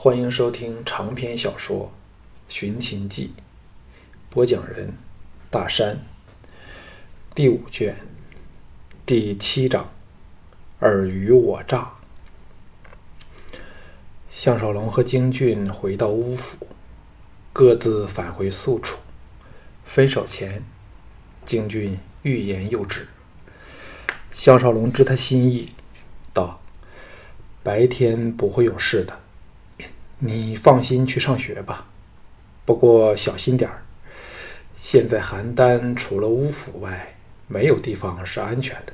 欢迎收听长篇小说《寻秦记》，播讲人：大山。第五卷第七章：尔虞我诈。项少龙和京俊回到乌府，各自返回宿处。分手前，京俊欲言又止。项少龙知他心意，道：“白天不会有事的。”你放心去上学吧，不过小心点儿。现在邯郸除了乌府外，没有地方是安全的。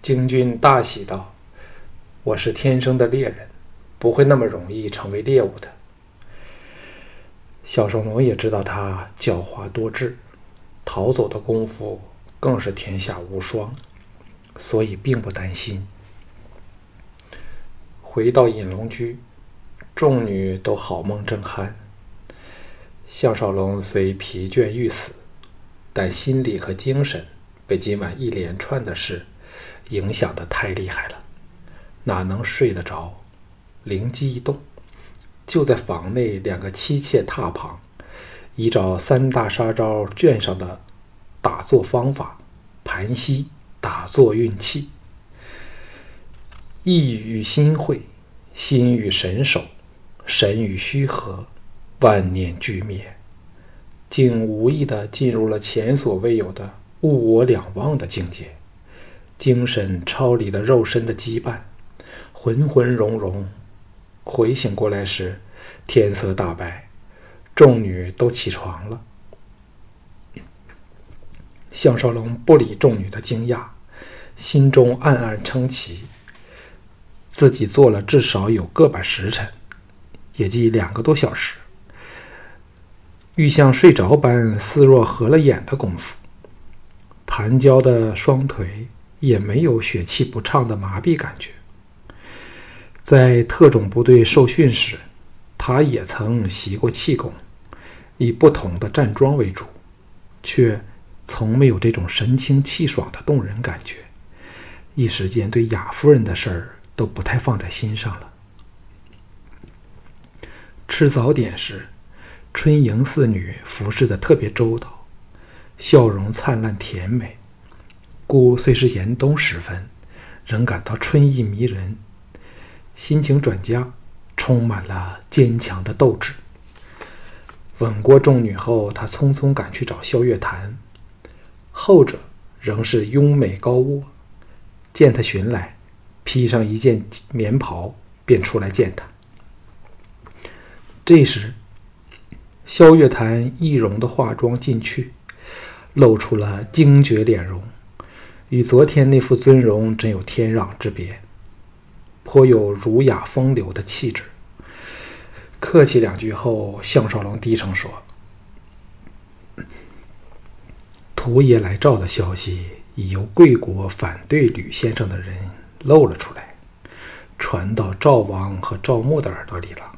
京军大喜道：“我是天生的猎人，不会那么容易成为猎物的。”小少龙也知道他狡猾多智，逃走的功夫更是天下无双，所以并不担心。回到隐龙居。众女都好梦正酣，项少龙虽疲倦欲死，但心理和精神被今晚一连串的事影响的太厉害了，哪能睡得着？灵机一动，就在房内两个妻妾榻旁，依照三大杀招卷上的打坐方法，盘膝打坐运气，意与心会，心与神守。神与虚合，万念俱灭，竟无意地进入了前所未有的物我两忘的境界，精神超离了肉身的羁绊，浑浑融融。回醒过来时，天色大白，众女都起床了。项少龙不理众女的惊讶，心中暗暗称奇，自己做了至少有个把时辰。也即两个多小时，欲像睡着般似若合了眼的功夫，盘交的双腿也没有血气不畅的麻痹感觉。在特种部队受训时，他也曾习过气功，以不同的站桩为主，却从没有这种神清气爽的动人感觉。一时间，对雅夫人的事儿都不太放在心上了。吃早点时，春莹四女服侍的特别周到，笑容灿烂甜美，故虽是严冬时分，仍感到春意迷人，心情转佳，充满了坚强的斗志。吻过众女后，他匆匆赶去找萧月潭，后者仍是拥美高卧，见他寻来，披上一件棉袍，便出来见他。这时，萧月潭易容的化妆进去，露出了惊绝脸容，与昨天那副尊容真有天壤之别，颇有儒雅风流的气质。客气两句后，项少龙低声说：“屠爷来赵的消息，已由贵国反对吕先生的人漏了出来，传到赵王和赵牧的耳朵里了。”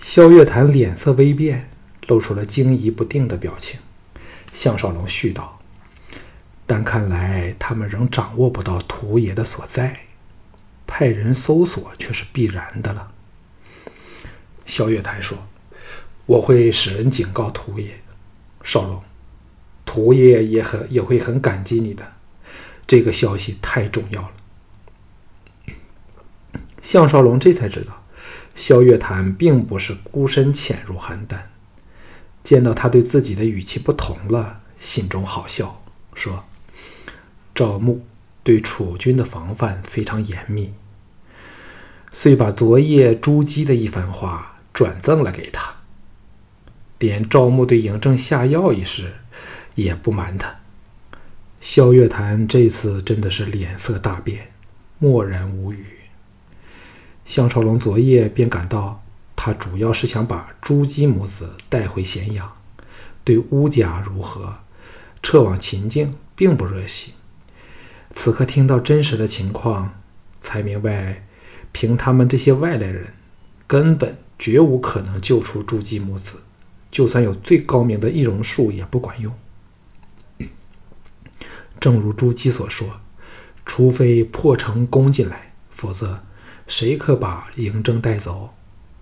萧月潭脸色微变，露出了惊疑不定的表情。项少龙续道：“但看来他们仍掌握不到屠爷的所在，派人搜索却是必然的了。”萧月潭说：“我会使人警告屠爷，少龙，屠爷也很也会很感激你的。这个消息太重要了。”项少龙这才知道。萧月潭并不是孤身潜入邯郸，见到他对自己的语气不同了，心中好笑，说：“赵牧对楚军的防范非常严密，遂把昨夜朱姬的一番话转赠了给他，连赵牧对嬴政下药一事也不瞒他。”萧月潭这次真的是脸色大变，默然无语。项少龙昨夜便感到，他主要是想把朱姬母子带回咸阳，对乌家如何撤往秦境并不热心。此刻听到真实的情况，才明白，凭他们这些外来人，根本绝无可能救出朱姬母子，就算有最高明的易容术也不管用。正如朱姬所说，除非破城攻进来，否则。谁可把嬴政带走？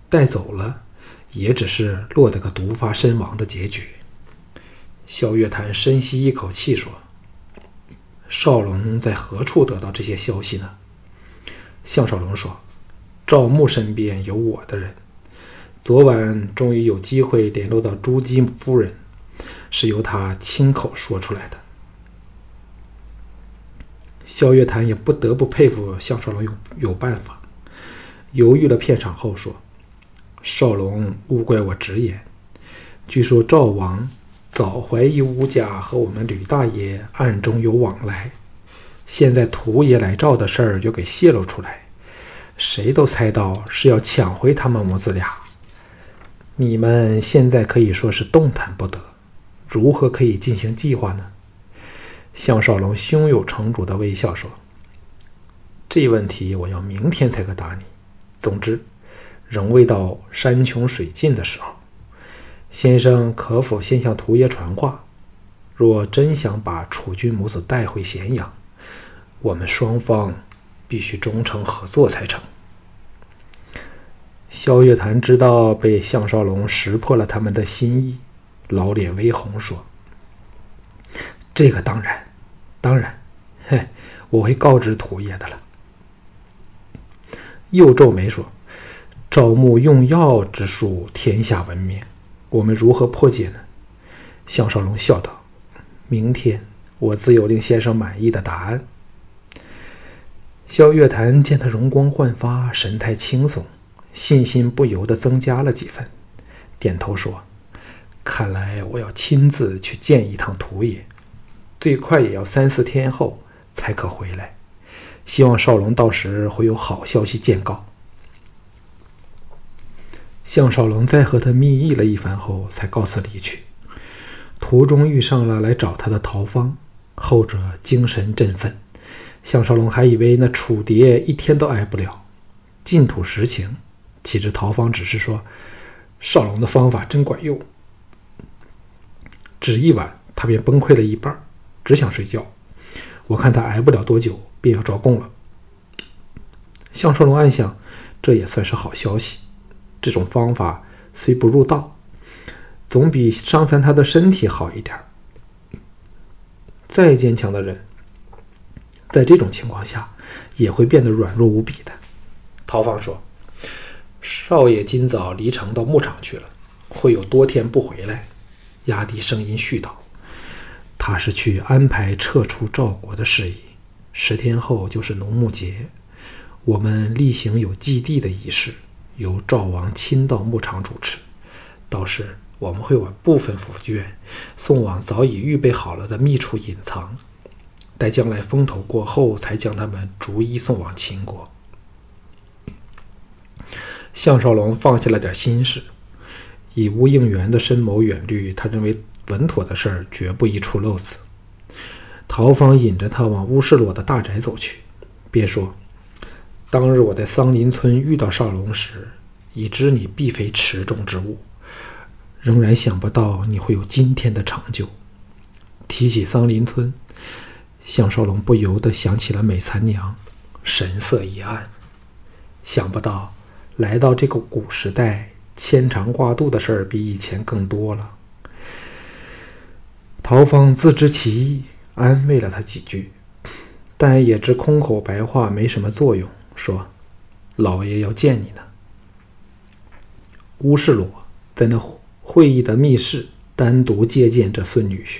带走了，也只是落得个毒发身亡的结局。萧月潭深吸一口气说：“少龙在何处得到这些消息呢？”项少龙说：“赵牧身边有我的人。昨晚终于有机会联络到朱姬夫人，是由他亲口说出来的。”萧月潭也不得不佩服项少龙有有办法。犹豫了片场后说。少龙勿怪我直言。据说赵王早怀疑吴家和我们吕大爷暗中有往来，现在屠爷来赵的事儿又给泄露出来，谁都猜到是要抢回他们母子俩。你们现在可以说是动弹不得，如何可以进行计划呢？项少龙胸有成竹的微笑说：“这问题我要明天才可答你。总之。”仍未到山穷水尽的时候，先生可否先向屠爷传话？若真想把楚军母子带回咸阳，我们双方必须忠诚合作才成。萧月潭知道被项少龙识破了他们的心意，老脸微红，说：“这个当然，当然，嘿，我会告知屠爷的了。”又皱眉说。赵牧用药之术，天下闻名。我们如何破解呢？项少龙笑道：“明天我自有令先生满意的答案。”萧月潭见他容光焕发，神态轻松，信心不由得增加了几分，点头说：“看来我要亲自去见一趟屠爷，最快也要三四天后才可回来。希望少龙到时会有好消息见告。”项少龙在和他密议了一番后，才告辞离去。途中遇上了来找他的陶芳，后者精神振奋。项少龙还以为那楚蝶一天都挨不了，尽吐实情。岂知陶芳只是说：“少龙的方法真管用。”只一晚，他便崩溃了一半，只想睡觉。我看他挨不了多久，便要招供了。项少龙暗想，这也算是好消息。这种方法虽不入道，总比伤残他的身体好一点。再坚强的人，在这种情况下也会变得软弱无比的。陶芳说：“少爷今早离城到牧场去了，会有多天不回来。”压低声音絮叨：“他是去安排撤出赵国的事宜。十天后就是农牧节，我们例行有祭地的仪式。”由赵王亲到牧场主持，到时我们会把部分府眷送往早已预备好了的密处隐藏，待将来风头过后，才将他们逐一送往秦国。项少龙放下了点心事，以吴应元的深谋远虑，他认为稳妥的事儿绝不一出漏子。陶芳引着他往乌世罗的大宅走去，便说。当日我在桑林村遇到少龙时，已知你必非池中之物，仍然想不到你会有今天的成就。提起桑林村，项少龙不由得想起了美残娘，神色一暗。想不到来到这个古时代，牵肠挂肚的事儿比以前更多了。陶芳自知其意，安慰了他几句，但也知空口白话没什么作用。说：“老爷要见你呢。”乌世罗在那会议的密室单独接见这孙女婿，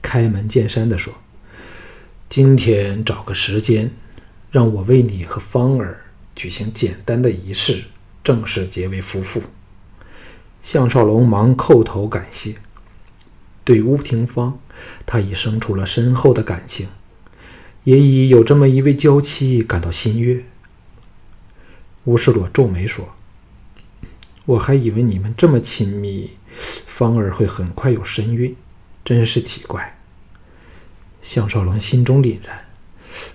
开门见山地说：“今天找个时间，让我为你和芳儿举行简单的仪式，正式结为夫妇。”项少龙忙叩头感谢。对乌廷芳，他已生出了深厚的感情。也已有这么一位娇妻感到心悦。乌世罗皱眉说：“我还以为你们这么亲密，芳儿会很快有身孕，真是奇怪。”项少龙心中凛然，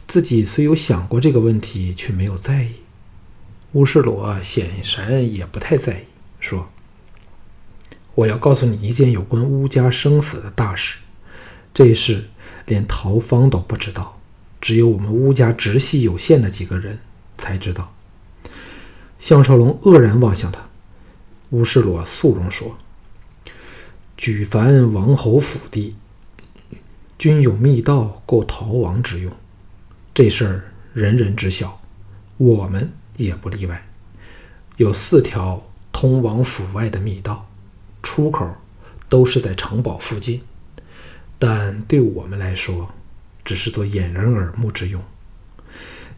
自己虽有想过这个问题，却没有在意。乌世罗显然也不太在意，说：“我要告诉你一件有关乌家生死的大事，这事连陶芳都不知道。”只有我们乌家直系有限的几个人才知道。项少龙愕然望向他。乌世罗肃容说：“举凡王侯府邸，均有密道够逃亡之用。这事儿人人知晓，我们也不例外。有四条通往府外的密道，出口都是在城堡附近，但对我们来说，只是做掩人耳目之用。”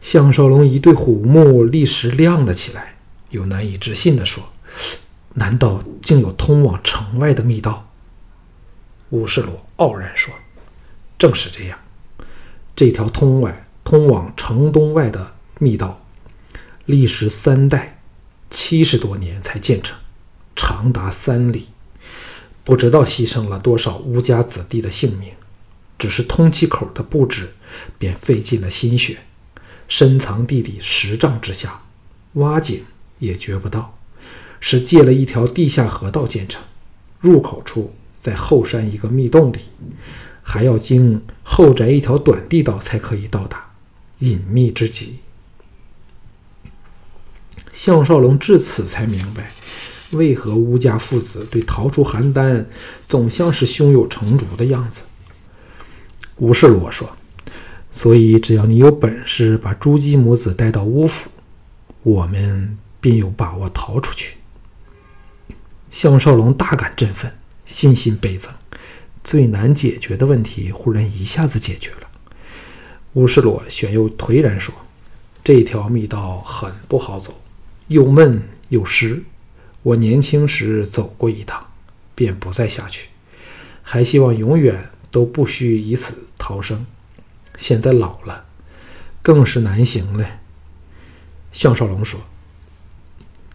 项少龙一对虎目立时亮了起来，又难以置信地说。难道竟有通往城外的密道？乌世罗傲然说：“正是这样，这条通外、通往城东外的密道，历时三代，七十多年才建成，长达三里，不知道牺牲了多少乌家子弟的性命。只是通气口的布置，便费尽了心血，深藏地底十丈之下，挖井也掘不到。”是借了一条地下河道建成，入口处在后山一个密洞里，还要经后宅一条短地道才可以到达，隐秘之极。项少龙至此才明白，为何乌家父子对逃出邯郸总像是胸有成竹的样子。吴世罗说：“所以只要你有本事把朱姬母子带到乌府，我们便有把握逃出去。”项少龙大感振奋，信心倍增。最难解决的问题忽然一下子解决了。乌世罗旋又颓然说：“这条密道很不好走，又闷又湿。我年轻时走过一趟，便不再下去。还希望永远都不需以此逃生。现在老了，更是难行了。”项少龙说。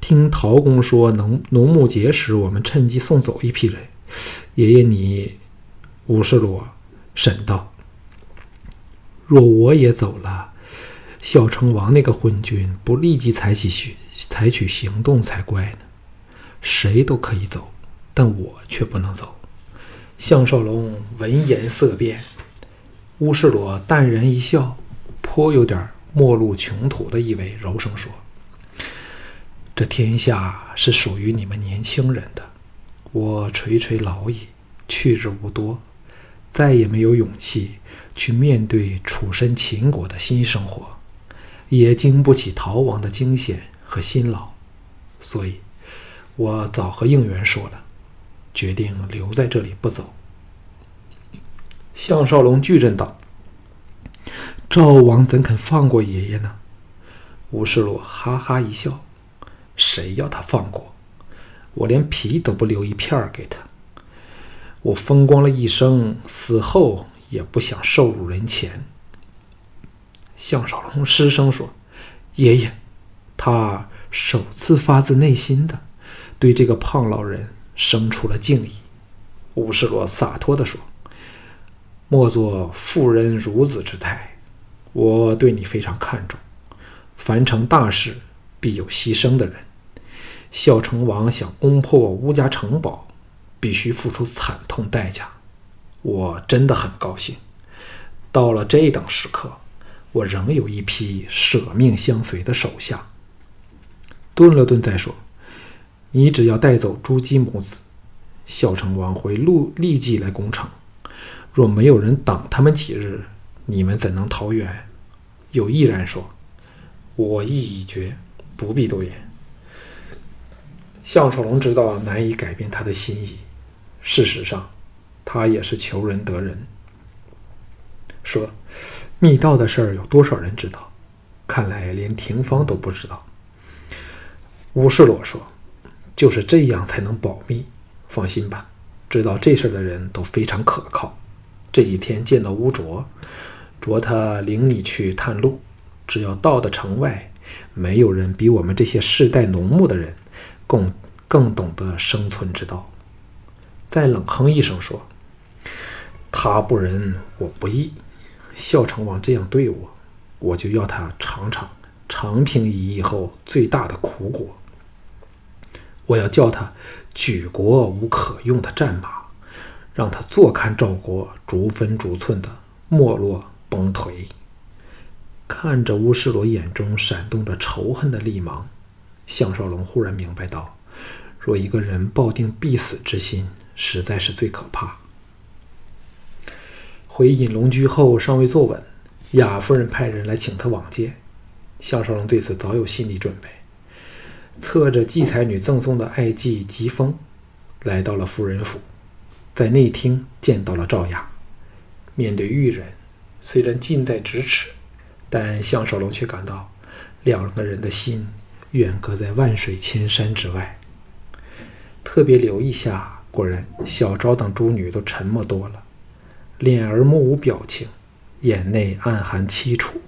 听陶公说，农农牧节时，我们趁机送走一批人。爷爷，你，五十罗沈道：“若我也走了，孝成王那个昏君不立即采取行采取行动才怪呢。谁都可以走，但我却不能走。”项少龙闻言色变，乌世罗淡然一笑，颇有点末路穷途的意味，柔声说。这天下是属于你们年轻人的，我垂垂老矣，去日无多，再也没有勇气去面对处身秦国的新生活，也经不起逃亡的惊险和辛劳，所以，我早和应元说了，决定留在这里不走。项少龙巨震道：“赵王怎肯放过爷爷呢？”吴世洛哈哈一笑。谁要他放过？我连皮都不留一片儿给他。我风光了一生，死后也不想受辱人前。项少龙失声说：“爷爷，他首次发自内心的对这个胖老人生出了敬意。”乌世罗洒脱地说：“莫作妇人孺子之态，我对你非常看重。凡成大事，必有牺牲的人。”孝成王想攻破乌家城堡，必须付出惨痛代价。我真的很高兴。到了这等时刻，我仍有一批舍命相随的手下。顿了顿，再说：“你只要带走朱姬母子，孝成王会立立即来攻城。若没有人挡他们几日，你们怎能逃远？”有毅然说：“我意已决，不必多言。”项少龙知道难以改变他的心意，事实上，他也是求人得人。说，密道的事儿有多少人知道？看来连廷芳都不知道。乌世罗说：“就是这样才能保密。放心吧，知道这事的人都非常可靠。这几天见到乌卓，卓他领你去探路。只要到的城外，没有人比我们这些世代农牧的人。”更更懂得生存之道。再冷哼一声说：“他不仁，我不义。孝成王这样对我，我就要他尝尝长平一役后最大的苦果。我要叫他举国无可用的战马，让他坐看赵国逐分逐寸的没落崩颓。”看着乌世罗眼中闪动着仇恨的厉芒。项少龙忽然明白到，若一个人抱定必死之心，实在是最可怕。回隐龙居后，尚未坐稳，雅夫人派人来请他往见。项少龙对此早有心理准备，侧着季才女赠送的爱妓疾风，来到了夫人府，在内厅见到了赵雅。面对玉人，虽然近在咫尺，但项少龙却感到两个人的心远隔在万水千山之外。特别留意下，果然小昭等诸女都沉默多了，脸儿目无表情，眼内暗含凄楚。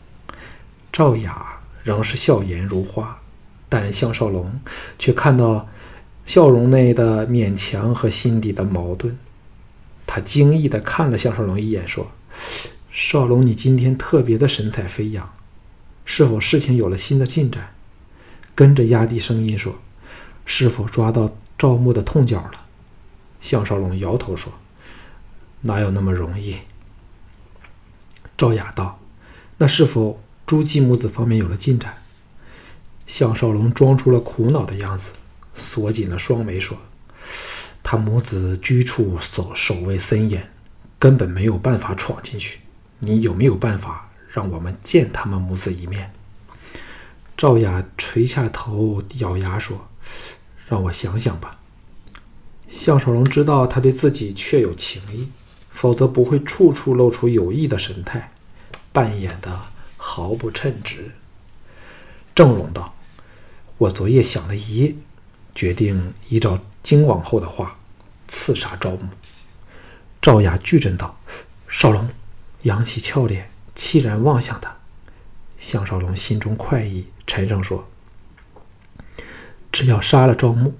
赵雅。仍是笑颜如花，但项少龙却看到笑容内的勉强和心底的矛盾。他惊异地看了项少龙一眼，说：“少龙，你今天特别的神采飞扬，是否事情有了新的进展？”跟着压低声音说：“是否抓到赵牧的痛脚了？”项少龙摇头说：“哪有那么容易？”赵雅道：“那是否？”朱姬母子方面有了进展，项少龙装出了苦恼的样子，锁紧了双眉说：“他母子居处守守卫森严，根本没有办法闯进去。你有没有办法让我们见他们母子一面？”赵雅垂下头，咬牙说：“让我想想吧。”项少龙知道他对自己确有情意，否则不会处处露出有意的神态，扮演的。毫不称职。郑荣道：“我昨夜想了一夜，决定依照金王后的话，刺杀赵牧。”赵雅巨震道：“少龙！”扬起俏脸，凄然望向他。项少龙心中快意，沉声说：“只要杀了赵牧，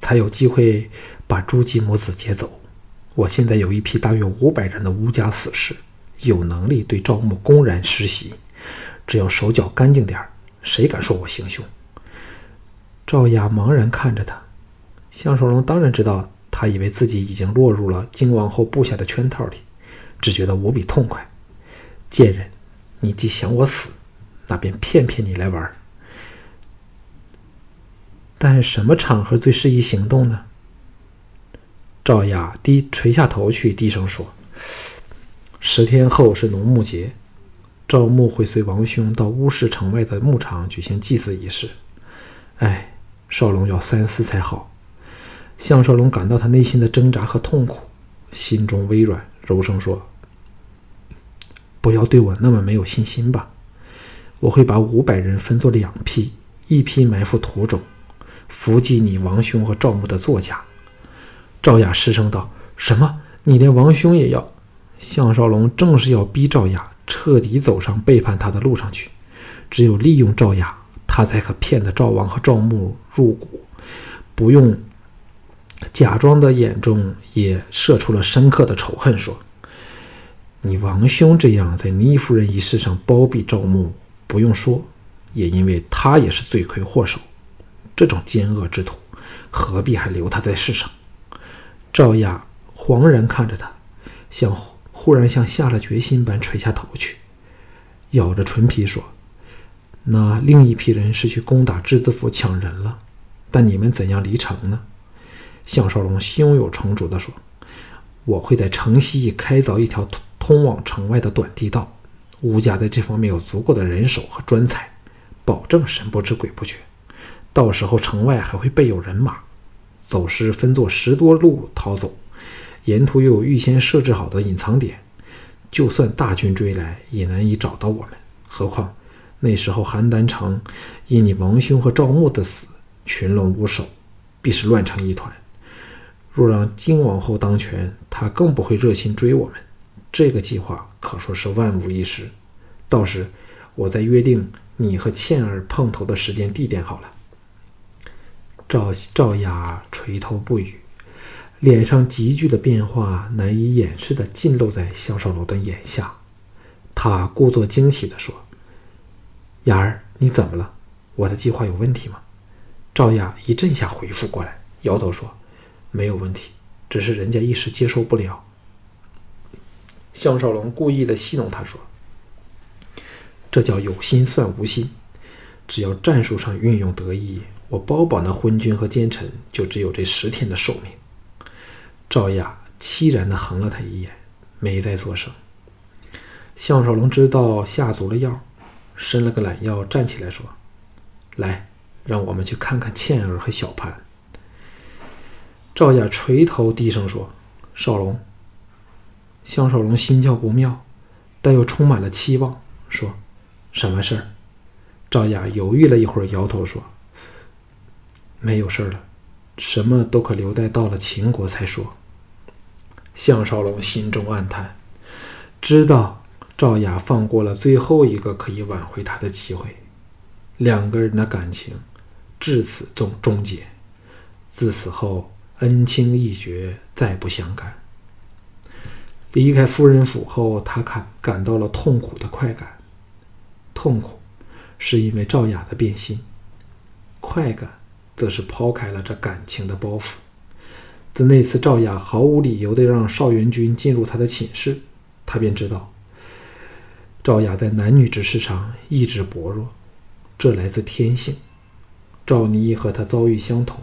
才有机会把朱姬母子接走。我现在有一批大约五百人的吴家死士，有能力对赵牧公然施袭。”只要手脚干净点谁敢说我行凶？赵雅茫然看着他，项少龙当然知道，他以为自己已经落入了金王后布下的圈套里，只觉得无比痛快。贱人，你既想我死，那便骗骗你来玩。但什么场合最适宜行动呢？赵雅低垂下头去，低声说：“十天后是农牧节。”赵牧会随王兄到乌市城外的牧场举行祭祀仪式。哎，少龙要三思才好。项少龙感到他内心的挣扎和痛苦，心中微软，柔声说：“不要对我那么没有信心吧。我会把五百人分作两批，一批埋伏途中，伏击你王兄和赵牧的座驾。”赵雅失声道：“什么？你连王兄也要？”项少龙正是要逼赵雅。彻底走上背叛他的路上去，只有利用赵雅，他才可骗得赵王和赵牧入股，不用假装的眼中也射出了深刻的仇恨，说：“你王兄这样在倪夫人一事上包庇赵牧，不用说，也因为他也是罪魁祸首。这种奸恶之徒，何必还留他在世上？”赵雅惶然看着他，像。忽然像下了决心般垂下头去，咬着唇皮说：“那另一批人是去攻打质子府抢人了，但你们怎样离城呢？”项少龙胸有成竹地说：“我会在城西开凿一条通通往城外的短地道，吴家在这方面有足够的人手和专才，保证神不知鬼不觉。到时候城外还会备有人马，走时分作十多路逃走。”沿途又有预先设置好的隐藏点，就算大军追来，也难以找到我们。何况那时候邯郸城因你王兄和赵牧的死，群龙无首，必是乱成一团。若让金王后当权，他更不会热心追我们。这个计划可说是万无一失。到时我再约定你和倩儿碰头的时间地点好了。赵赵雅垂头不语。脸上急剧的变化难以掩饰的尽露在项少楼的眼下，他故作惊奇地说：“雅儿，你怎么了？我的计划有问题吗？”赵雅一阵下回复过来，摇头说：“没有问题，只是人家一时接受不了。”项少龙故意的戏弄他说：“这叫有心算无心，只要战术上运用得宜，我包保那昏君和奸臣就只有这十天的寿命。赵雅凄然的横了他一眼，没再作声。项少龙知道下足了药，伸了个懒腰，站起来说：“来，让我们去看看倩儿和小潘。”赵雅垂头低声说：“少龙。”项少龙心叫不妙，但又充满了期望，说：“什么事儿？”赵雅犹豫了一会儿，摇头说：“没有事儿了，什么都可留待到了秦国才说。”项少龙心中暗叹，知道赵雅放过了最后一个可以挽回他的机会，两个人的感情至此终终结，自此后恩情义绝，再不相干。离开夫人府后，他感感到了痛苦的快感，痛苦。是因为赵雅的变心，快感则是抛开了这感情的包袱。自那次赵雅毫无理由地让邵元君进入他的寝室，他便知道赵雅在男女之事上意志薄弱，这来自天性。赵妮和他遭遇相同，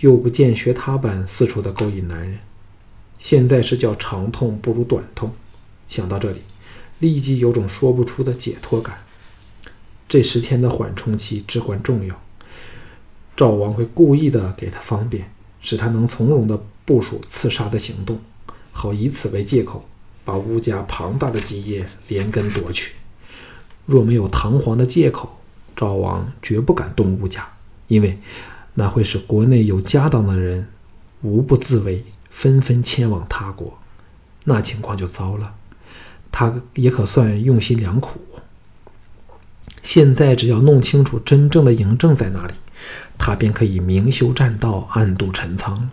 又不见学他般四处的勾引男人，现在是叫长痛不如短痛。想到这里，立即有种说不出的解脱感。这十天的缓冲期至关重要，赵王会故意的给他方便，使他能从容的部署刺杀的行动，好以此为借口，把乌家庞大的基业连根夺取。若没有堂皇的借口，赵王绝不敢动乌家，因为那会使国内有家当的人无不自危，纷纷迁往他国，那情况就糟了。他也可算用心良苦。现在只要弄清楚真正的嬴政在哪里，他便可以明修栈道，暗度陈仓了。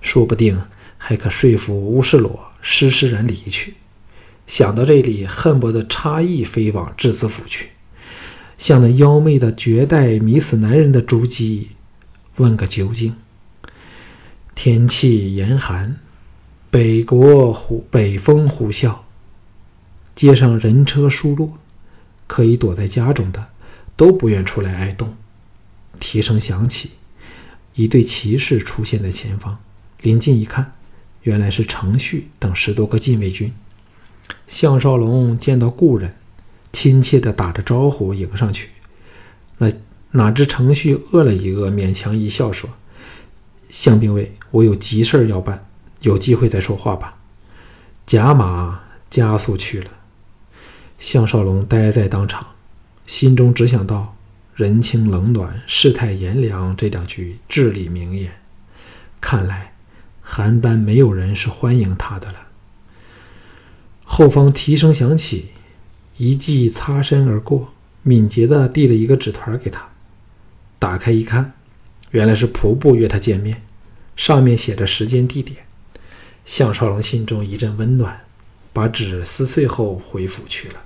说不定还可说服乌世罗施施然离去。想到这里，恨不得插翼飞往质子府去，向那妖媚的绝代迷死男人的足迹问个究竟。天气严寒，北国呼北风呼啸，街上人车疏落。可以躲在家中的都不愿出来挨冻。蹄声响起，一队骑士出现在前方。临近一看，原来是程旭等十多个禁卫军。项少龙见到故人，亲切地打着招呼迎上去。那哪知程旭饿了一饿，勉强一笑说：“项兵卫，我有急事要办，有机会再说话吧。”甲马加速去了。项少龙呆在当场，心中只想到“人情冷暖，世态炎凉”这两句至理名言。看来邯郸没有人是欢迎他的了。后方蹄声响起，一骑擦身而过，敏捷地递了一个纸团给他。打开一看，原来是仆部约他见面，上面写着时间地点。项少龙心中一阵温暖，把纸撕碎后回府去了。